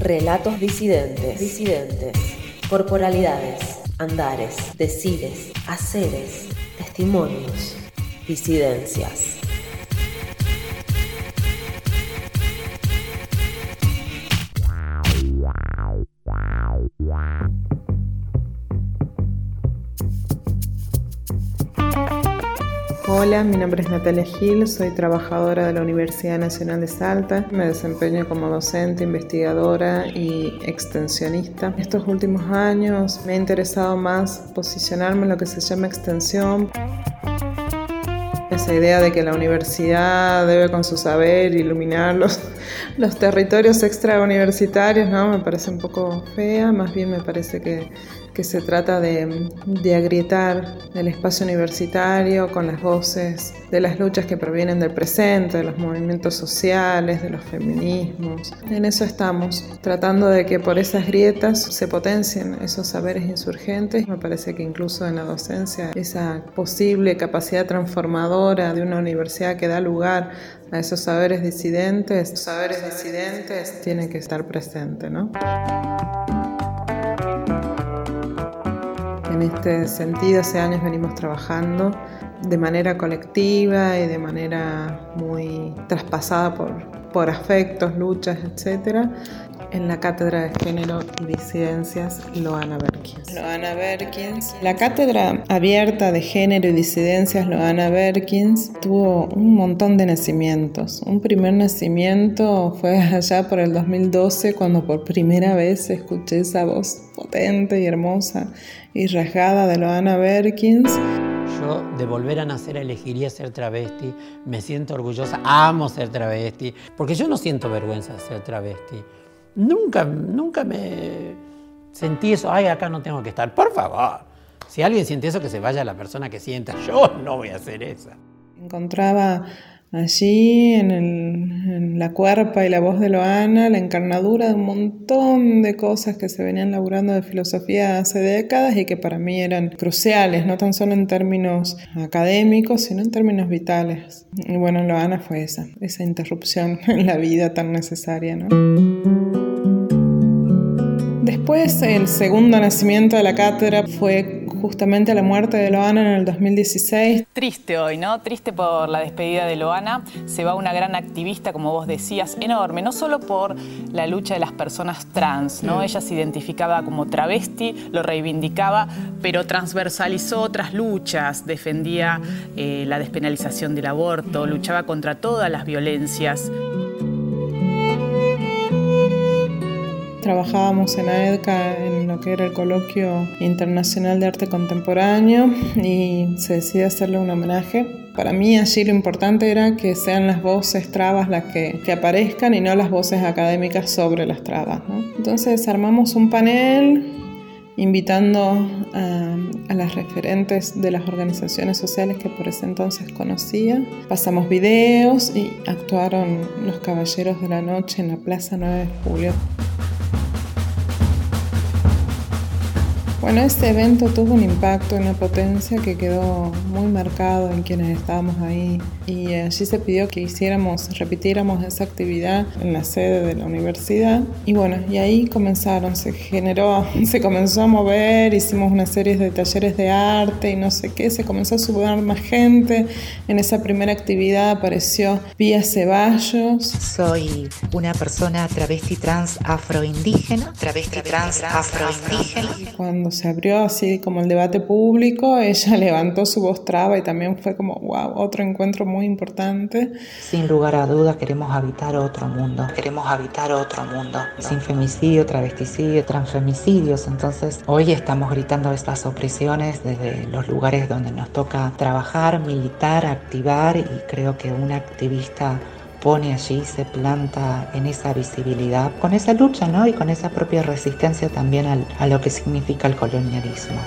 Relatos disidentes, disidentes, corporalidades, andares, decires, haceres, testimonios, disidencias. Hola, mi nombre es Natalia Gil, soy trabajadora de la Universidad Nacional de Salta. Me desempeño como docente, investigadora y extensionista. Estos últimos años me ha interesado más posicionarme en lo que se llama extensión. Esa idea de que la universidad debe con su saber iluminar los, los territorios extrauniversitarios, ¿no? Me parece un poco fea, más bien me parece que que se trata de, agrietar el espacio universitario con las voces de las luchas que provienen del presente, de los movimientos sociales, de los feminismos. En eso estamos, tratando de que por esas grietas se potencien esos saberes insurgentes. Me parece que incluso en la docencia esa posible capacidad transformadora de una universidad que da lugar a esos saberes disidentes, saberes disidentes tienen que estar presentes, ¿no? En este sentido, hace años venimos trabajando de manera colectiva y de manera muy traspasada por, por afectos, luchas, etc en la Cátedra de Género y Disidencias Loana Berkins. Loana Berkins. La Cátedra Abierta de Género y Disidencias Loana Berkins tuvo un montón de nacimientos. Un primer nacimiento fue allá por el 2012 cuando por primera vez escuché esa voz potente y hermosa y rasgada de Loana Berkins. Yo de volver a nacer elegiría ser travesti, me siento orgullosa, amo ser travesti, porque yo no siento vergüenza de ser travesti. Nunca, nunca me sentí eso, ay, acá no tengo que estar. Por favor, si alguien siente eso, que se vaya la persona que sienta. Yo no voy a hacer eso. Encontraba allí en, la cuerpa y la voz de Loana la encarnadura de un montón de cosas que se venían laburando de filosofía hace décadas y que para mí eran cruciales, no tan solo en términos académicos, sino en términos vitales. Y bueno, Loana fue esa, esa interrupción en la vida tan necesaria, ¿no? Después, el segundo nacimiento de la cátedra fue justamente la muerte de Loana en el 2016. Triste hoy, ¿no? Triste por la despedida de Loana. Se va una gran activista, como vos decías, enorme, no solo por la lucha de las personas trans, ¿no? Ella se identificaba como travesti, lo reivindicaba, pero transversalizó otras luchas, defendía eh, la despenalización del aborto, luchaba contra todas las violencias. Trabajábamos en AEDCA en lo que era el Coloquio Internacional de Arte Contemporáneo y se decidió hacerle un homenaje. Para mí allí lo importante era que sean las voces trabas las que, aparezcan y no las voces académicas sobre las trabas. Entonces armamos un panel invitando a, a, las referentes de las organizaciones sociales que por ese entonces conocía. Pasamos videos y actuaron los Caballeros de la Noche en la Plaza 9 de Julio. Bueno, este evento tuvo un impacto, una potencia que quedó muy marcado en quienes estábamos ahí y allí se pidió que hiciéramos, repitiéramos esa actividad en la sede de la universidad y bueno, y ahí comenzaron, se generó, se comenzó a mover, hicimos una serie de talleres de arte y no sé qué, se comenzó a sumar más gente, en esa primera actividad apareció Pía Ceballos. Soy una persona travesti trans afroindígena, travesti trans afroindígena. Cuando se abrió así como el debate público, ella levantó su voz traba y también fue como, wow, otro encuentro muy importante. Sin lugar a duda queremos habitar otro mundo, queremos habitar otro mundo, sin femicidio, travesticidio, transfemicidios. Entonces hoy estamos gritando estas opresiones desde los lugares donde nos toca trabajar, militar, activar y creo que un activista pone allí, se planta en esa visibilidad, con esa lucha ¿no? y con esa propia resistencia también a lo que significa el colonialismo.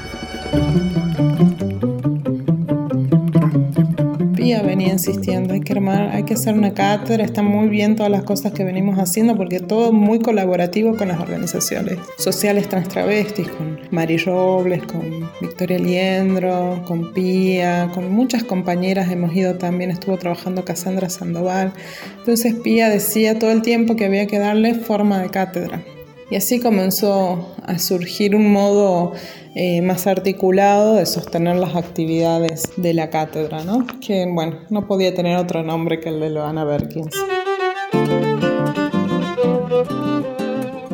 Venía insistiendo, hay que armar, hay que hacer una cátedra, están muy bien todas las cosas que venimos haciendo porque todo muy colaborativo con las organizaciones sociales trans travestis, con Mari Robles, con Victoria Liendro, con Pía, con muchas compañeras hemos ido también, estuvo trabajando Cassandra Sandoval. Entonces Pía decía todo el tiempo que había que darle forma de cátedra Y así comenzó a surgir un modo eh, más articulado de sostener las actividades de la cátedra, ¿no? que bueno, no podía tener otro nombre que el de Loana Berkins.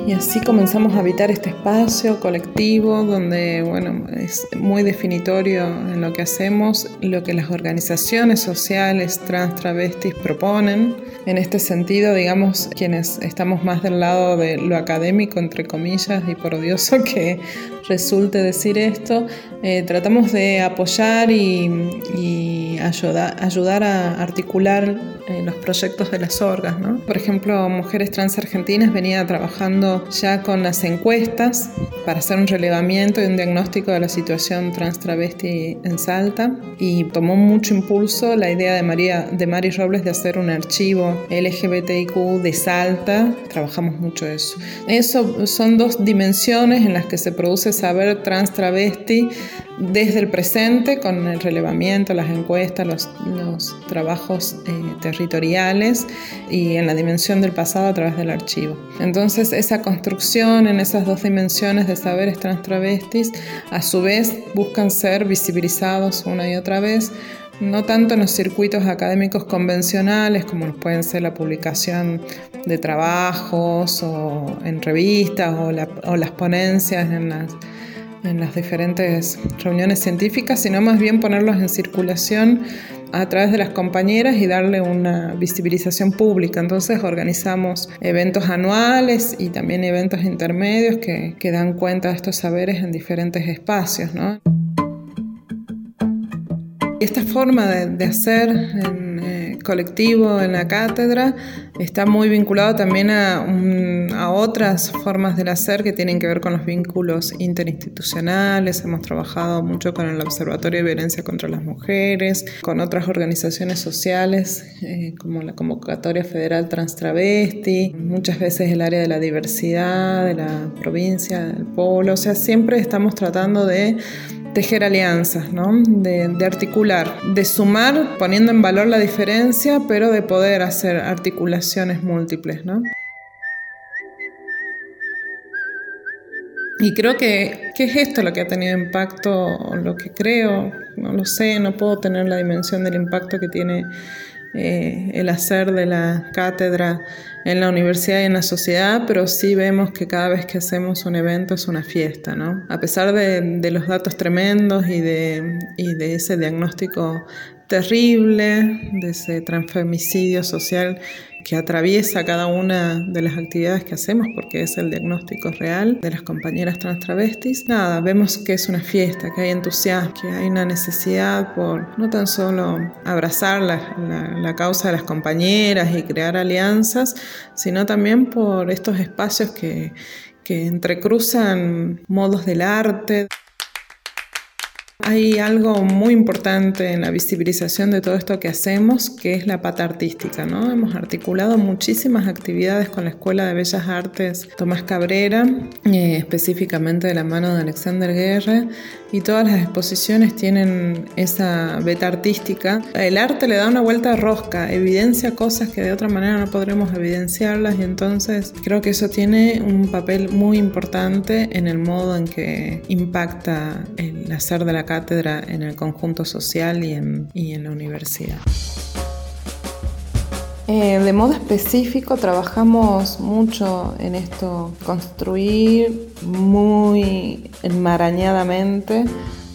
Y así comenzamos a habitar este espacio colectivo donde, bueno, es muy definitorio en lo que hacemos, lo que las organizaciones sociales trans travestis proponen. En este sentido, digamos, quienes estamos más del lado de lo académico, entre comillas, y por odioso que resulte decir esto, eh, tratamos de apoyar y, ayudar, ayudar a articular eh, los proyectos de las orgas. ¿no? Por ejemplo, Mujeres Trans Argentinas venía trabajando ya con las encuestas para hacer un relevamiento y un diagnóstico de la situación trans travesti en Salta y tomó mucho impulso la idea de María de Mari Robles de hacer un archivo LGBTIQ de Salta. Trabajamos mucho eso. Eso son dos dimensiones en las que se produce saber trans travesti desde el presente con el relevamiento, las encuestas, los, trabajos eh, y en la dimensión del pasado a través del archivo. Entonces esa construcción en esas dos dimensiones de saberes trans travestis a su vez buscan ser visibilizados una y otra vez no tanto en los circuitos académicos convencionales como pueden ser la publicación de trabajos o en revistas o, o las ponencias en las en las diferentes reuniones científicas, sino más bien ponerlos en circulación a través de las compañeras y darle una visibilización pública. Entonces organizamos eventos anuales y también eventos intermedios que, que dan cuenta de estos saberes en diferentes espacios. ¿no? Esta forma de, de hacer eh, colectivo en la cátedra está muy vinculado también a, a, otras formas del hacer que tienen que ver con los vínculos interinstitucionales. Hemos trabajado mucho con el Observatorio de Violencia contra las Mujeres, con otras organizaciones sociales eh, como la Convocatoria Federal Trans Travesti, muchas veces el área de la diversidad, de la provincia, del pueblo. O sea, siempre estamos tratando de tejer alianzas, ¿no? de, de, articular, de sumar poniendo en valor la diferencia, pero de poder hacer articulaciones múltiples. ¿no? Y creo que, ¿qué es esto lo que ha tenido impacto? Lo que creo, no lo sé, no puedo tener la dimensión del impacto que tiene eh, el hacer de la cátedra en la universidad y en la sociedad, pero sí vemos que cada vez que hacemos un evento es una fiesta, ¿no? A pesar de, los datos tremendos y de, y de ese diagnóstico terrible, de ese transfemicidio social que atraviesa cada una de las actividades que hacemos, porque es el diagnóstico real de las compañeras trans travestis. Nada, vemos que es una fiesta, que hay entusiasmo, que hay una necesidad por no tan solo abrazar la, la causa de las compañeras y crear alianzas, sino también por estos espacios que, que entrecruzan modos del arte. Hay algo muy importante en la visibilización de todo esto que hacemos, que es la pata artística. ¿no? Hemos articulado muchísimas actividades con la Escuela de Bellas Artes Tomás Cabrera, eh, específicamente de la mano de Alexander Guerre, y todas las exposiciones tienen esa beta artística. El arte le da una vuelta de rosca, evidencia cosas que de otra manera no podremos evidenciarlas y entonces creo que eso tiene un papel muy importante en el modo en que impacta el hacer de la cátedra en el conjunto social y en, la universidad. Eh, de modo específico trabajamos mucho en esto, construir muy enmarañadamente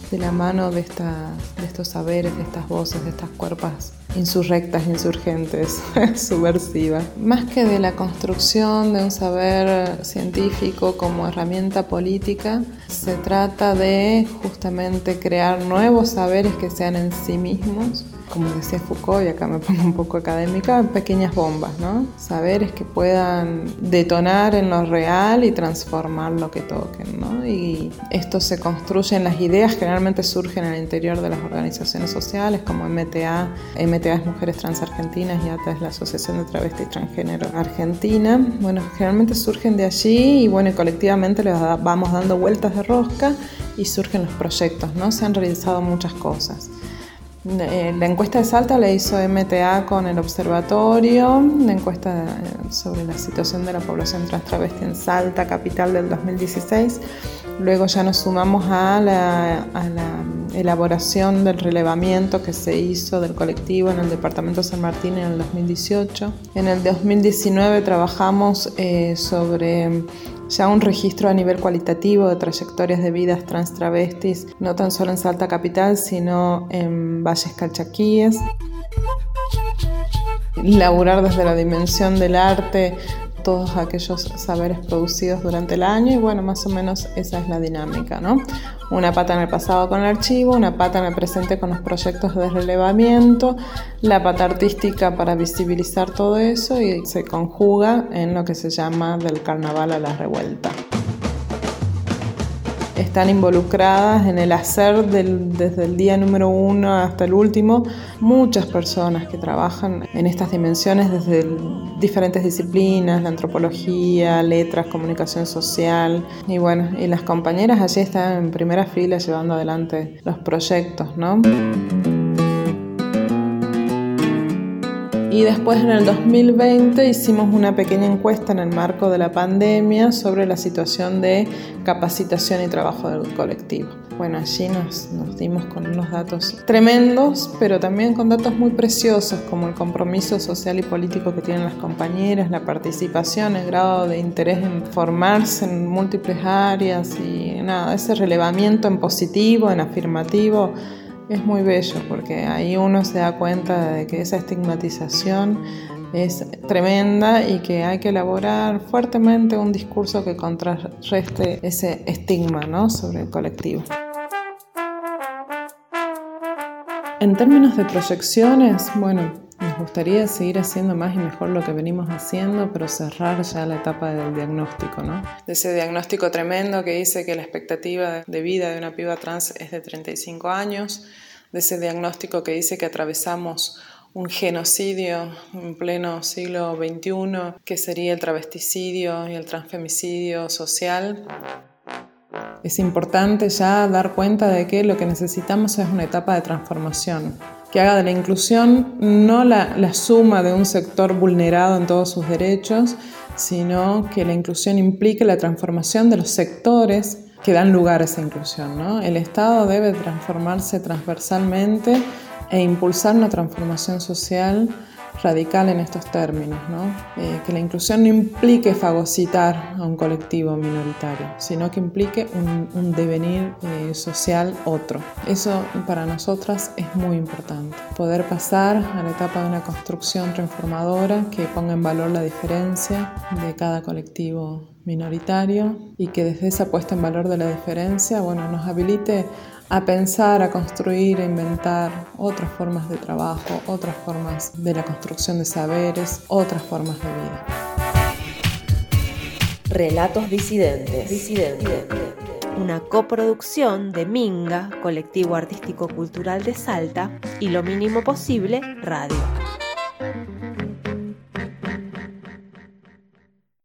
de la mano de, de estos saberes, de estas voces, de estas cuerpas insurrectas, insurgentes, subversivas. Más que de la construcción de un saber científico como herramienta política, se trata de justamente crear nuevos saberes que sean en sí mismos como decía Foucault, y acá me pongo un poco académica, pequeñas bombas, ¿no? Saberes que puedan detonar en lo real y transformar lo que toquen, ¿no? Y esto se construye en las ideas, generalmente surgen en el interior de las organizaciones sociales, como MTA, MTA es Mujeres Trans Argentinas y ATA es la Asociación de Travesti y Transgénero Argentina. Bueno, generalmente surgen de allí y bueno, colectivamente les vamos dando vueltas de rosca y surgen los proyectos, ¿no? Se han realizado muchas cosas. Eh, la encuesta de Salta la hizo MTA con el observatorio, la encuesta eh, sobre la situación de la población trans travesti en Salta, capital del 2016. Luego ya nos sumamos a la, elaboración del relevamiento que se hizo del colectivo en el Departamento San Martín en el 2018. En el 2019 trabajamos eh, sobre ya un registro a nivel cualitativo de trayectorias de vidas trans travestis, no tan solo en Salta Capital, sino en Valles Calchaquíes. Laburar desde la dimensión del arte todos aquellos saberes producidos durante el año y bueno, más o menos esa es la dinámica, ¿no? Una pata en el pasado con el archivo, una pata en el presente con los proyectos de relevamiento, la pata artística para visibilizar todo eso y se conjuga en lo que se llama del carnaval a la revuelta están involucradas en el hacer desde el día número uno hasta el último muchas personas que trabajan en estas dimensiones desde diferentes disciplinas, la antropología, letras, comunicación social y bueno, y las compañeras allí están en primera fila llevando adelante los proyectos, ¿no? Y después en el 2020 hicimos una pequeña encuesta en el marco de la pandemia sobre la situación de capacitación y trabajo del colectivo. Bueno, allí nos, nos, dimos con unos datos tremendos, pero también con datos muy preciosos, como el compromiso social y político que tienen las compañeras, la participación, el grado de interés en formarse en múltiples áreas y nada, ese relevamiento en positivo, en afirmativo es muy bello porque ahí uno se da cuenta de que esa estigmatización es tremenda y que hay que elaborar fuertemente un discurso que contrarreste ese estigma ¿no? sobre el colectivo. En términos de proyecciones, bueno, nos gustaría seguir haciendo más y mejor lo que venimos haciendo, pero cerrar ya la etapa del diagnóstico, ¿no? De ese diagnóstico tremendo que dice que la expectativa de vida de una piba trans es de 35 años, de ese diagnóstico que dice que atravesamos un genocidio en pleno siglo XXI, que sería el travesticidio y el transfemicidio social. Es importante ya dar cuenta de que lo que necesitamos es una etapa de transformación, que haga de la inclusión no la, la, suma de un sector vulnerado en todos sus derechos, sino que la inclusión implique la transformación de los sectores que dan lugar a esa inclusión. ¿no? El Estado debe transformarse transversalmente e impulsar una transformación social radical en estos términos, ¿no? Eh, que la inclusión no implique fagocitar a un colectivo minoritario, sino que implique un, devenir eh, social otro. Eso para nosotras es muy importante, poder pasar a la etapa de una construcción transformadora que ponga en valor la diferencia de cada colectivo minoritario y que desde esa puesta en valor de la diferencia, bueno, nos habilite a pensar, a construir, a inventar otras formas de trabajo, otras formas de la construcción de saberes, otras formas de vida. Relatos disidentes. disidentes. Una coproducción de Minga, Colectivo Artístico Cultural de Salta, y Lo Mínimo Posible, Radio.